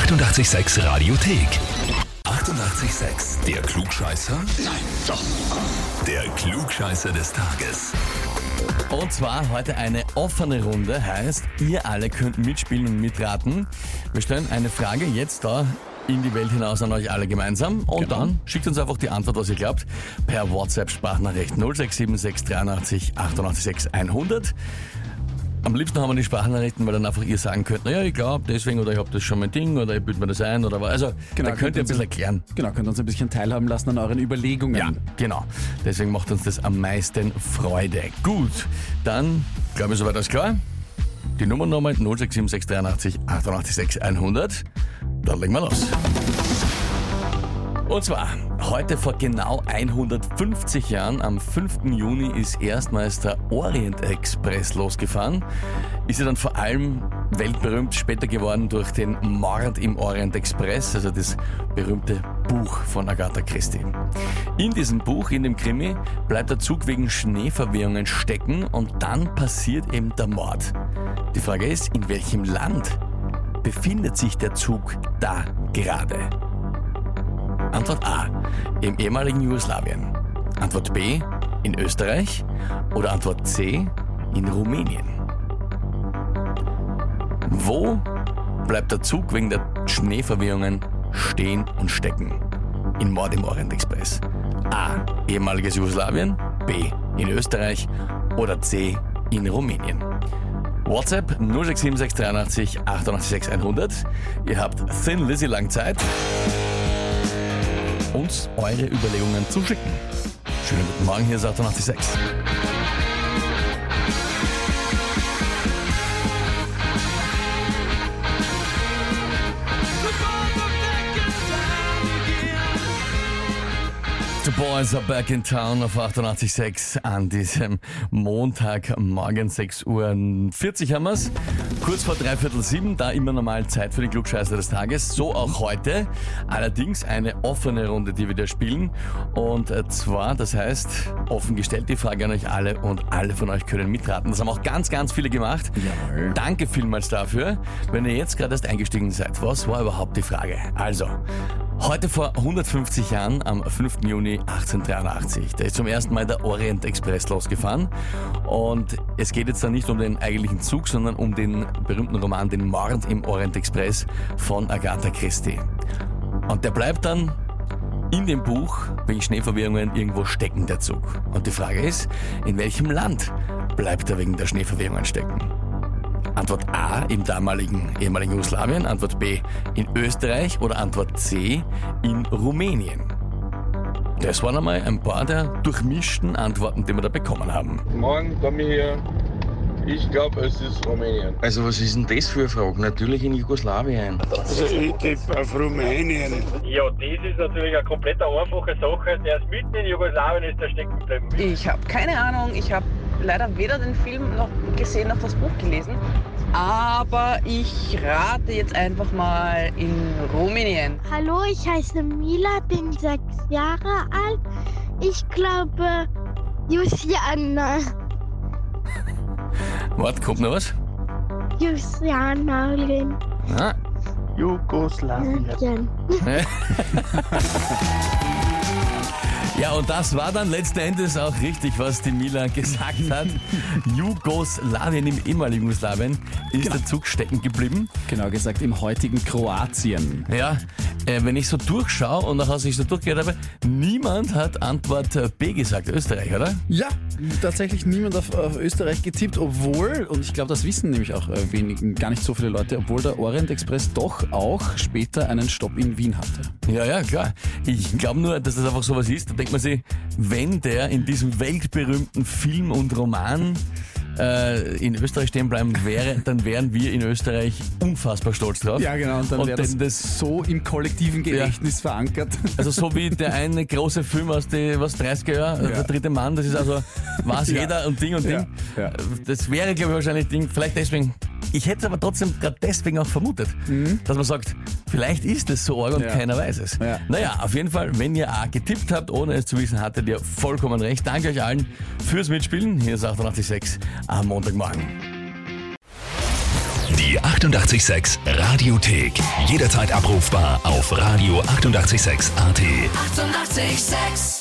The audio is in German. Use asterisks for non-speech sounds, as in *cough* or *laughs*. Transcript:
886 Radiothek. 88,6. Der Klugscheißer? Nein, doch. Der Klugscheißer des Tages. Und zwar heute eine offene Runde, heißt, ihr alle könnt mitspielen und mitraten. Wir stellen eine Frage jetzt da in die Welt hinaus an euch alle gemeinsam und Genau. dann schickt uns einfach die Antwort, was ihr glaubt, per WhatsApp-Sprachnachricht 0676 83 88 100. Am liebsten haben wir die Sprachnachrichten, weil dann einfach ihr sagen könnt, naja, ich glaube deswegen oder ich habe das schon mein Ding oder ich bild mir das ein oder was. Also Genau, da könnt ihr ein bisschen erklären. Genau, könnt uns ein bisschen teilhaben lassen an euren Überlegungen. Ja, genau. Deswegen macht uns das am meisten Freude. Gut, dann glaube ich, soweit alles klar. Die Nummer nochmal 067683 886 100. Dann legen wir los. Und zwar, heute vor genau 150 Jahren, am 5. Juni, ist erstmals der Orient Express losgefahren. Ist ja dann vor allem weltberühmt später geworden durch den Mord im Orient Express, also das berühmte Buch von Agatha Christie. In diesem Buch, in dem Krimi, bleibt der Zug wegen Schneeverwehungen stecken und dann passiert eben der Mord. Die Frage ist, in welchem Land befindet sich der Zug da gerade? Antwort A. Im ehemaligen Jugoslawien. Antwort B. In Österreich. Oder Antwort C. In Rumänien. Wo bleibt der Zug wegen der Schneeverwehungen stehen und stecken? In Mord im Orient Express. A. Ehemaliges Jugoslawien. B. In Österreich. Oder C. In Rumänien. WhatsApp 067683 886 100. Ihr habt Thin Lizzy lang Zeit uns eure Überlegungen zu schicken. Schönen guten Morgen, hier ist 886. The Boys are back in town auf 88.6 an diesem Montagmorgen 6 Uhr 40 haben wir's. Kurz vor dreiviertel sieben, da immer normal Zeit für die Klugscheißer des Tages. So auch heute. Allerdings eine offene Runde, die wir da spielen. Und äh, zwar, das heißt, offen gestellt die Frage an euch alle und alle von euch können mitraten. Das haben auch ganz, ganz viele gemacht. Jawohl. Danke vielmals dafür. Wenn ihr jetzt gerade erst eingestiegen seid, was war überhaupt die Frage? Also, heute vor 150 Jahren, am 5. Juni 1883, da ist zum ersten Mal der Orient Express losgefahren. Und es geht jetzt dann nicht um den eigentlichen Zug, sondern um den berühmten Roman Den Mord im Orient Express von Agatha Christie. Und der bleibt dann in dem Buch wegen Schneeverwehungen irgendwo stecken, der Zug. Und die Frage ist, in welchem Land bleibt er wegen der Schneeverwehungen stecken? Antwort A im damaligen ehemaligen Jugoslawien, Antwort B in Österreich oder Antwort C in Rumänien. Das waren einmal ein paar der durchmischten Antworten, die wir da bekommen haben. Morgen, Tommy hier. Ich glaube, es ist Rumänien. Also was ist denn das für eine Frage? Natürlich in Jugoslawien. Also ich tippe auf Rumänien. Ja, das ist natürlich eine komplett einfache Sache. Der ist mitten in Jugoslawien, ist der stecken geblieben. Ich habe keine Ahnung. Ich habe leider weder den Film noch gesehen noch das Buch gelesen. Aber ich rate jetzt einfach mal in Rumänien. Hallo, ich heiße Mila, bin sechs Jahre alt. Ich glaube, Jusiana. Warte, kommt noch was? Ah, Jugoslawien. *laughs* *laughs* Ja, und das war dann letzten Endes auch richtig, was die Mila *laughs* gesagt hat. Jugoslawien, im ehemaligen Jugoslawien, ist der Zug stecken geblieben. Genau gesagt im heutigen Kroatien. Ja, äh, wenn ich so durchschaue und nachher ich so durchgehört habe, niemand hat Antwort äh, B gesagt, Österreich, oder? Ja, tatsächlich niemand auf, auf Österreich getippt, obwohl, und ich glaube, das wissen nämlich auch äh, wenigen, gar nicht so viele Leute, obwohl der Orient Express doch auch später einen Stopp in Wien hatte. Ja, ja, klar. Ich glaube nur, dass das einfach sowas ist. Da denkt man sich, wenn der in diesem weltberühmten Film und Roman äh, in Österreich stehen bleiben wäre, dann wären wir in Österreich unfassbar stolz drauf. Ja, genau, und dann wäre das, das- so im kollektiven Gedächtnis verankert. Also so wie der eine große Film aus den was 30er Jahren, der dritte Mann, das ist also, weiß *laughs* Ja. jeder und Ding und Ja, Ding. ja. Das wäre, glaube ich, wahrscheinlich Ding, vielleicht deswegen, ich hätte es aber trotzdem gerade deswegen auch vermutet, dass man sagt, vielleicht ist es so arg und. Ja. keiner weiß es. Ja. Naja, auf jeden Fall, wenn ihr A getippt habt, ohne es zu wissen, hattet ihr vollkommen recht. Danke euch allen fürs Mitspielen. Hier ist 886 am Montagmorgen. Die 886 Radiothek. Jederzeit abrufbar auf radio886.at. 886! 886